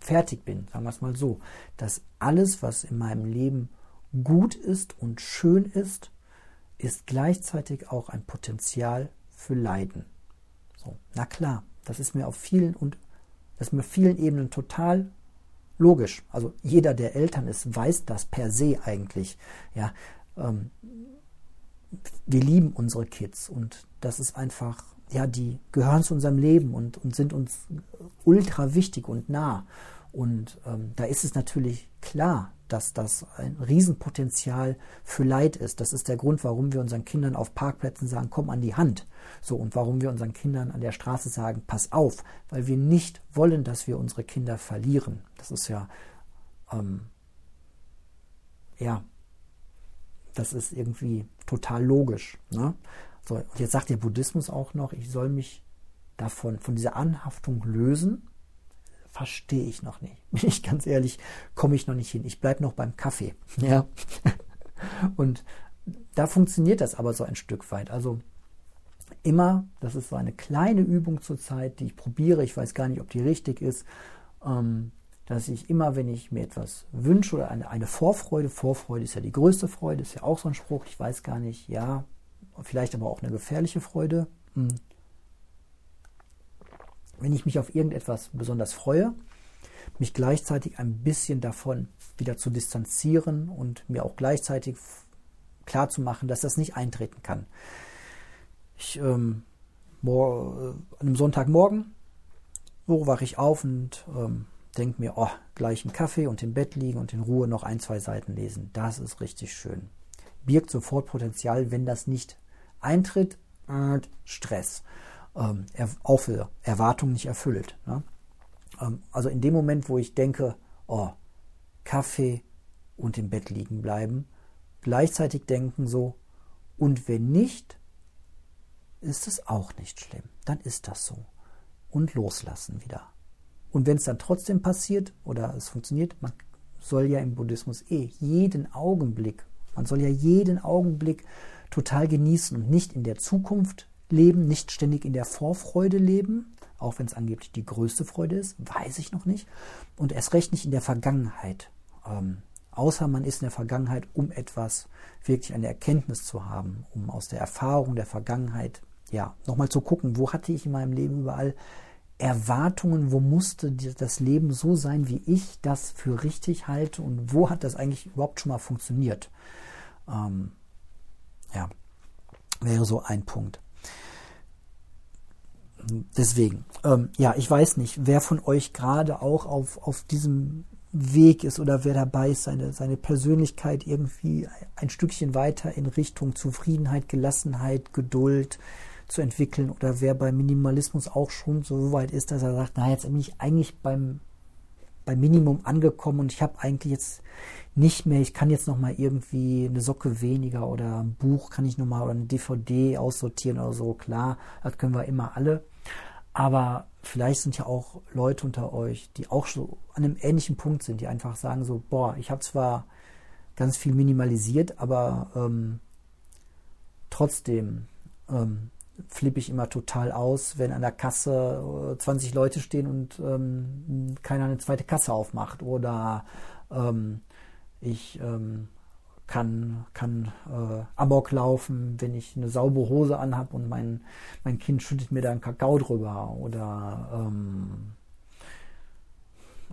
fertig bin, sagen wir es mal so, dass alles, was in meinem Leben gut ist und schön ist, ist gleichzeitig auch ein Potenzial für Leiden. So, na klar, das ist mir auf vielen und das mir vielen Ebenen total logisch. Also jeder, der Eltern ist, weiß das per se eigentlich. Ja, ähm, wir lieben unsere Kids und das ist einfach, ja, die gehören zu unserem Leben und, und sind uns ultra wichtig und nah. Und ähm, da ist es natürlich klar, dass das ein Riesenpotenzial für Leid ist. Das ist der Grund, warum wir unseren Kindern auf Parkplätzen sagen, komm an die Hand. So, und warum wir unseren Kindern an der Straße sagen, pass auf, weil wir nicht wollen, dass wir unsere Kinder verlieren. Das ist ja, ähm, ja, das ist irgendwie total logisch. Ne? So, und jetzt sagt der Buddhismus auch noch, ich soll mich davon, von dieser Anhaftung lösen verstehe ich noch nicht. Bin ich ganz ehrlich, komme ich noch nicht hin. Ich bleibe noch beim Kaffee. Ja. Und da funktioniert das aber so ein Stück weit. Also immer, das ist so eine kleine Übung zurzeit, die ich probiere. Ich weiß gar nicht, ob die richtig ist. Ähm, dass ich immer, wenn ich mir etwas wünsche oder eine, eine Vorfreude, Vorfreude ist ja die größte Freude, ist ja auch so ein Spruch, ich weiß gar nicht, ja, vielleicht aber auch eine gefährliche Freude. Wenn ich mich auf irgendetwas besonders freue, mich gleichzeitig ein bisschen davon wieder zu distanzieren und mir auch gleichzeitig klar zu machen, dass das nicht eintreten kann. Ich ähm, äh, an einem Sonntagmorgen, wo wache ich auf und ähm, denke mir, oh, gleich einen Kaffee und im Bett liegen und in Ruhe noch ein, zwei Seiten lesen. Das ist richtig schön. Birgt sofort Potenzial, wenn das nicht eintritt, äh, Stress. Ähm, auch für Erwartungen nicht erfüllt. Ne? Ähm, also in dem Moment, wo ich denke, oh, Kaffee und im Bett liegen bleiben, gleichzeitig denken so, und wenn nicht, ist es auch nicht schlimm. Dann ist das so. Und loslassen wieder. Und wenn es dann trotzdem passiert oder es funktioniert, man soll ja im Buddhismus eh jeden Augenblick, man soll ja jeden Augenblick total genießen und nicht in der Zukunft leben, nicht ständig in der Vorfreude leben, auch wenn es angeblich die größte Freude ist, weiß ich noch nicht. Und erst recht nicht in der Vergangenheit. Ähm, außer man ist in der Vergangenheit, um etwas wirklich eine Erkenntnis zu haben, um aus der Erfahrung der Vergangenheit, ja, nochmal zu gucken, wo hatte ich in meinem Leben überall Erwartungen, wo musste das Leben so sein, wie ich das für richtig halte und wo hat das eigentlich überhaupt schon mal funktioniert. Ähm, ja, wäre so ein Punkt deswegen, ähm, ja, ich weiß nicht, wer von euch gerade auch auf, auf diesem Weg ist oder wer dabei ist, seine, seine Persönlichkeit irgendwie ein Stückchen weiter in Richtung Zufriedenheit, Gelassenheit, Geduld zu entwickeln oder wer beim Minimalismus auch schon so weit ist, dass er sagt, na, jetzt bin ich eigentlich beim, beim Minimum angekommen und ich habe eigentlich jetzt nicht mehr, ich kann jetzt noch mal irgendwie eine Socke weniger oder ein Buch kann ich noch mal oder eine DVD aussortieren oder so, klar, das können wir immer alle. Aber vielleicht sind ja auch Leute unter euch, die auch so an einem ähnlichen Punkt sind, die einfach sagen so, boah, ich habe zwar ganz viel minimalisiert, aber ähm, trotzdem ähm, flippe ich immer total aus, wenn an der Kasse äh, 20 Leute stehen und ähm, keiner eine zweite Kasse aufmacht. Oder ähm, ich ähm, kann, kann äh, Amok laufen, wenn ich eine saubere Hose anhab und mein, mein Kind schüttet mir da einen Kakao drüber oder ähm,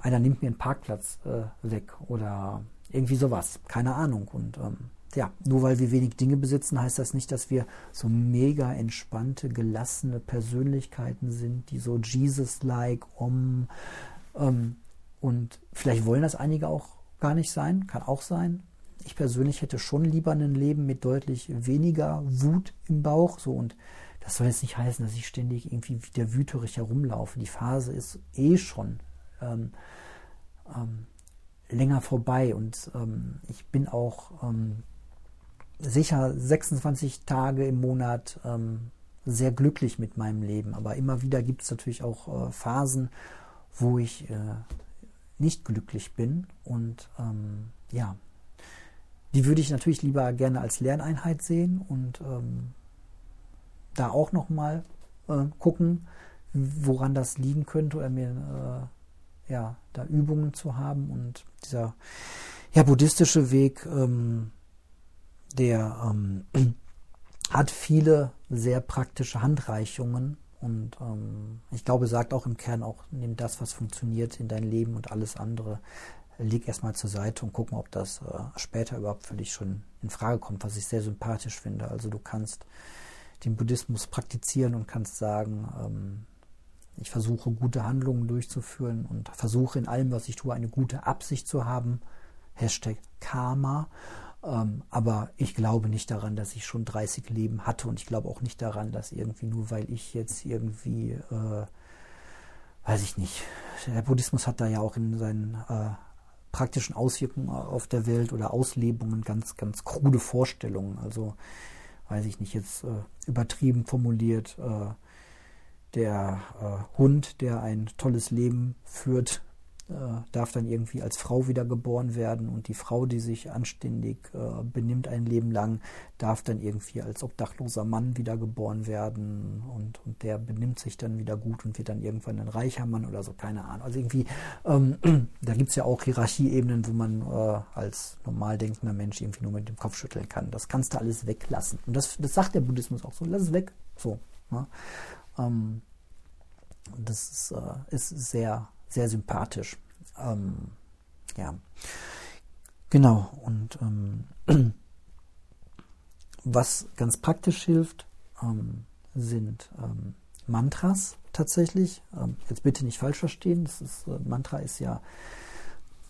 einer nimmt mir einen Parkplatz äh, weg oder irgendwie sowas. Keine Ahnung. Und ähm, ja, nur weil wir wenig Dinge besitzen, heißt das nicht, dass wir so mega entspannte, gelassene Persönlichkeiten sind, die so Jesus-like um. Ähm, und vielleicht wollen das einige auch gar nicht sein, kann auch sein ich persönlich hätte schon lieber ein Leben mit deutlich weniger Wut im Bauch. So und das soll jetzt nicht heißen, dass ich ständig irgendwie wie der wüterich herumlaufe. Die Phase ist eh schon ähm, ähm, länger vorbei und ähm, ich bin auch ähm, sicher 26 Tage im Monat ähm, sehr glücklich mit meinem Leben. Aber immer wieder gibt es natürlich auch äh, Phasen, wo ich äh, nicht glücklich bin und ähm, ja, die würde ich natürlich lieber gerne als Lerneinheit sehen und ähm, da auch nochmal äh, gucken, woran das liegen könnte oder mir äh, ja, da Übungen zu haben. Und dieser ja, buddhistische Weg, ähm, der ähm, hat viele sehr praktische Handreichungen und ähm, ich glaube, sagt auch im Kern auch, nimm das, was funktioniert in dein Leben und alles andere leg erstmal zur Seite und gucken, ob das äh, später überhaupt für dich schon in Frage kommt, was ich sehr sympathisch finde. Also du kannst den Buddhismus praktizieren und kannst sagen, ähm, ich versuche gute Handlungen durchzuführen und versuche in allem, was ich tue, eine gute Absicht zu haben. Hashtag Karma. Ähm, aber ich glaube nicht daran, dass ich schon 30 Leben hatte und ich glaube auch nicht daran, dass irgendwie nur weil ich jetzt irgendwie, äh, weiß ich nicht, der Buddhismus hat da ja auch in seinen äh, praktischen Auswirkungen auf der Welt oder Auslebungen ganz, ganz krude Vorstellungen. Also, weiß ich nicht, jetzt äh, übertrieben formuliert, äh, der äh, Hund, der ein tolles Leben führt, äh, darf dann irgendwie als Frau wiedergeboren werden und die Frau, die sich anständig äh, benimmt ein Leben lang, darf dann irgendwie als obdachloser Mann wiedergeboren werden und und, der benimmt sich dann wieder gut und wird dann irgendwann ein reicher Mann oder so, keine Ahnung. Also irgendwie, ähm, da gibt es ja auch Hierarchieebenen, wo man äh, als normal denkender Mensch irgendwie nur mit dem Kopf schütteln kann. Das kannst du alles weglassen. Und das, das sagt der Buddhismus auch so, lass es weg. So. Ne? Ähm, das ist, äh, ist sehr, sehr sympathisch. Ähm, ja. Genau. Und ähm, was ganz praktisch hilft, ähm, sind ähm, Mantras tatsächlich. Ähm, jetzt bitte nicht falsch verstehen. Das ist, äh, Mantra ist ja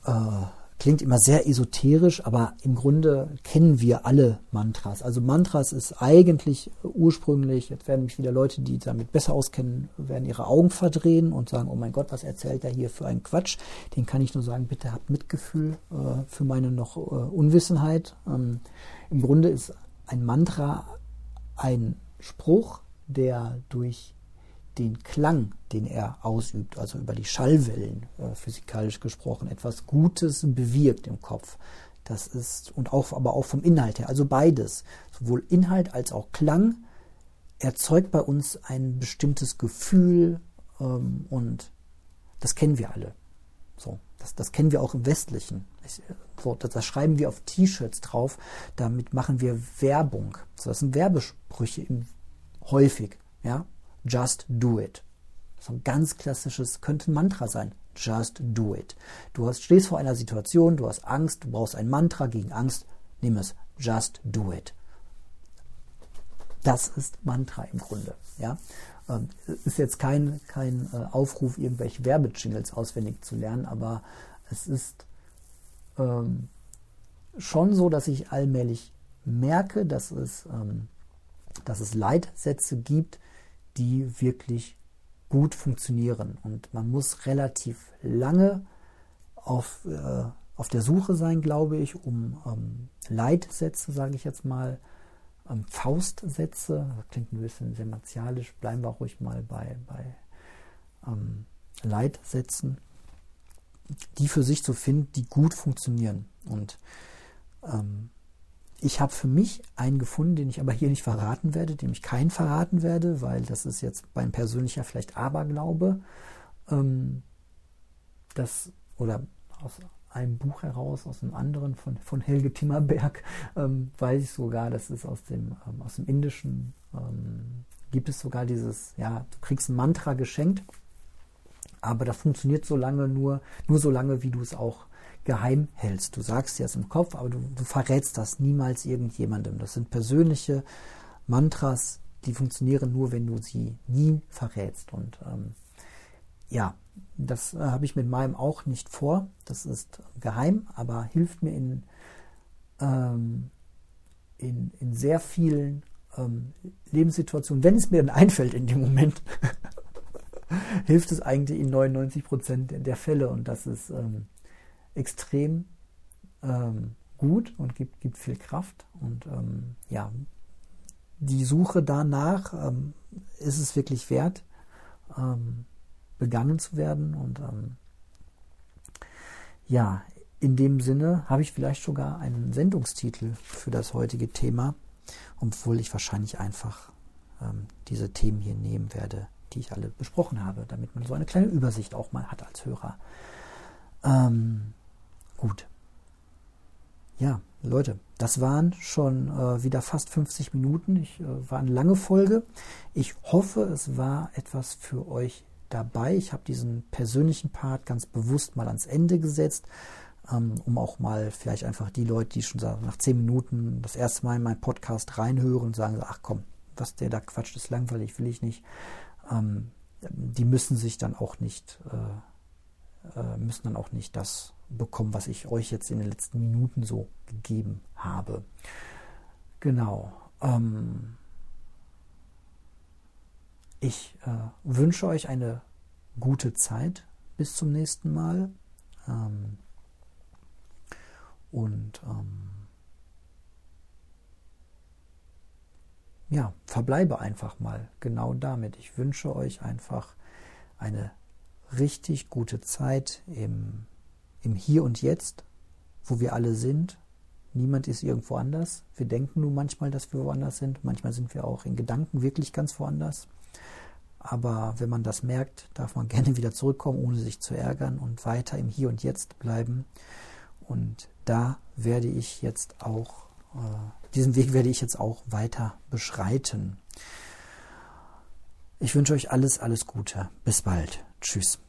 äh, klingt immer sehr esoterisch, aber im Grunde kennen wir alle Mantras. Also Mantras ist eigentlich ursprünglich, jetzt werden mich wieder Leute, die damit besser auskennen, werden ihre Augen verdrehen und sagen, oh mein Gott, was erzählt er hier für einen Quatsch? Den kann ich nur sagen, bitte habt Mitgefühl äh, für meine noch äh, Unwissenheit. Ähm, Im Grunde ist ein Mantra ein Spruch, der durch den Klang, den er ausübt, also über die Schallwellen, äh, physikalisch gesprochen, etwas Gutes bewirkt im Kopf. Das ist, und auch, aber auch vom Inhalt her, also beides, sowohl Inhalt als auch Klang, erzeugt bei uns ein bestimmtes Gefühl ähm, und das kennen wir alle. So, das, das kennen wir auch im Westlichen. Ich, so, das, das, schreiben wir auf T-Shirts drauf, damit machen wir Werbung. So, das sind Werbesprüche im, häufig. Ja? Just do it. So ein ganz klassisches, könnte ein Mantra sein. Just do it. Du hast, stehst vor einer Situation, du hast Angst, du brauchst ein Mantra gegen Angst, nimm es. Just do it. Das ist Mantra im Grunde. Ja? Ähm, ist jetzt kein, kein äh, Aufruf, irgendwelche Werbejingles auswendig zu lernen, aber es ist ähm, schon so, dass ich allmählich merke, dass es, ähm, dass es Leitsätze gibt, die wirklich gut funktionieren. Und man muss relativ lange auf, äh, auf der Suche sein, glaube ich, um ähm, Leitsätze, sage ich jetzt mal, ähm, Faustsätze, das klingt ein bisschen sehr martialisch, bleiben wir ruhig mal bei, bei ähm, Leitsätzen, die für sich zu finden, die gut funktionieren. Und ähm, ich habe für mich einen gefunden, den ich aber hier nicht verraten werde, dem ich keinen verraten werde, weil das ist jetzt mein persönlicher vielleicht Aberglaube. Ähm, das, oder aus einem Buch heraus, aus einem anderen von, von Helge Timmerberg, ähm, weiß ich sogar, das ist aus dem, ähm, aus dem Indischen, ähm, gibt es sogar dieses, ja, du kriegst ein Mantra geschenkt, aber das funktioniert so lange nur, nur so lange, wie du es auch geheim hältst. Du sagst dir das im Kopf, aber du, du verrätst das niemals irgendjemandem. Das sind persönliche Mantras, die funktionieren nur, wenn du sie nie verrätst. Und ähm, ja, das äh, habe ich mit meinem auch nicht vor. Das ist geheim, aber hilft mir in, ähm, in, in sehr vielen ähm, Lebenssituationen, wenn es mir dann einfällt in dem Moment, hilft es eigentlich in 99 Prozent der Fälle. Und das ist ähm, extrem ähm, gut und gibt, gibt viel Kraft. Und ähm, ja, die Suche danach ähm, ist es wirklich wert, ähm, begangen zu werden. Und ähm, ja, in dem Sinne habe ich vielleicht sogar einen Sendungstitel für das heutige Thema, obwohl ich wahrscheinlich einfach ähm, diese Themen hier nehmen werde, die ich alle besprochen habe, damit man so eine kleine Übersicht auch mal hat als Hörer. Ähm, Gut. Ja, Leute, das waren schon äh, wieder fast 50 Minuten. Ich äh, war eine lange Folge. Ich hoffe, es war etwas für euch dabei. Ich habe diesen persönlichen Part ganz bewusst mal ans Ende gesetzt, ähm, um auch mal vielleicht einfach die Leute, die schon nach 10 Minuten das erste Mal in meinen Podcast reinhören und sagen, ach komm, was der da quatscht, ist langweilig, will ich nicht. Ähm, die müssen sich dann auch nicht, äh, äh müssen dann auch nicht das bekommen, was ich euch jetzt in den letzten Minuten so gegeben habe. Genau. Ähm, ich äh, wünsche euch eine gute Zeit bis zum nächsten Mal. Ähm, und ähm, ja, verbleibe einfach mal genau damit. Ich wünsche euch einfach eine richtig gute Zeit im im Hier und Jetzt, wo wir alle sind. Niemand ist irgendwo anders. Wir denken nur manchmal, dass wir woanders sind. Manchmal sind wir auch in Gedanken wirklich ganz woanders. Aber wenn man das merkt, darf man gerne wieder zurückkommen, ohne sich zu ärgern und weiter im Hier und Jetzt bleiben. Und da werde ich jetzt auch, äh, diesen Weg werde ich jetzt auch weiter beschreiten. Ich wünsche euch alles, alles Gute. Bis bald. Tschüss.